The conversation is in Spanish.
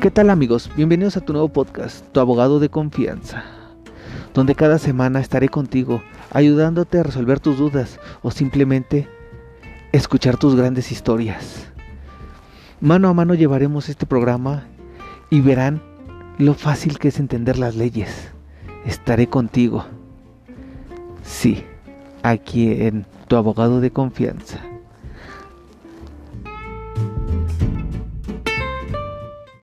¿Qué tal amigos? Bienvenidos a tu nuevo podcast, Tu abogado de confianza, donde cada semana estaré contigo ayudándote a resolver tus dudas o simplemente escuchar tus grandes historias. Mano a mano llevaremos este programa y verán lo fácil que es entender las leyes. Estaré contigo. Sí, aquí en Tu abogado de confianza.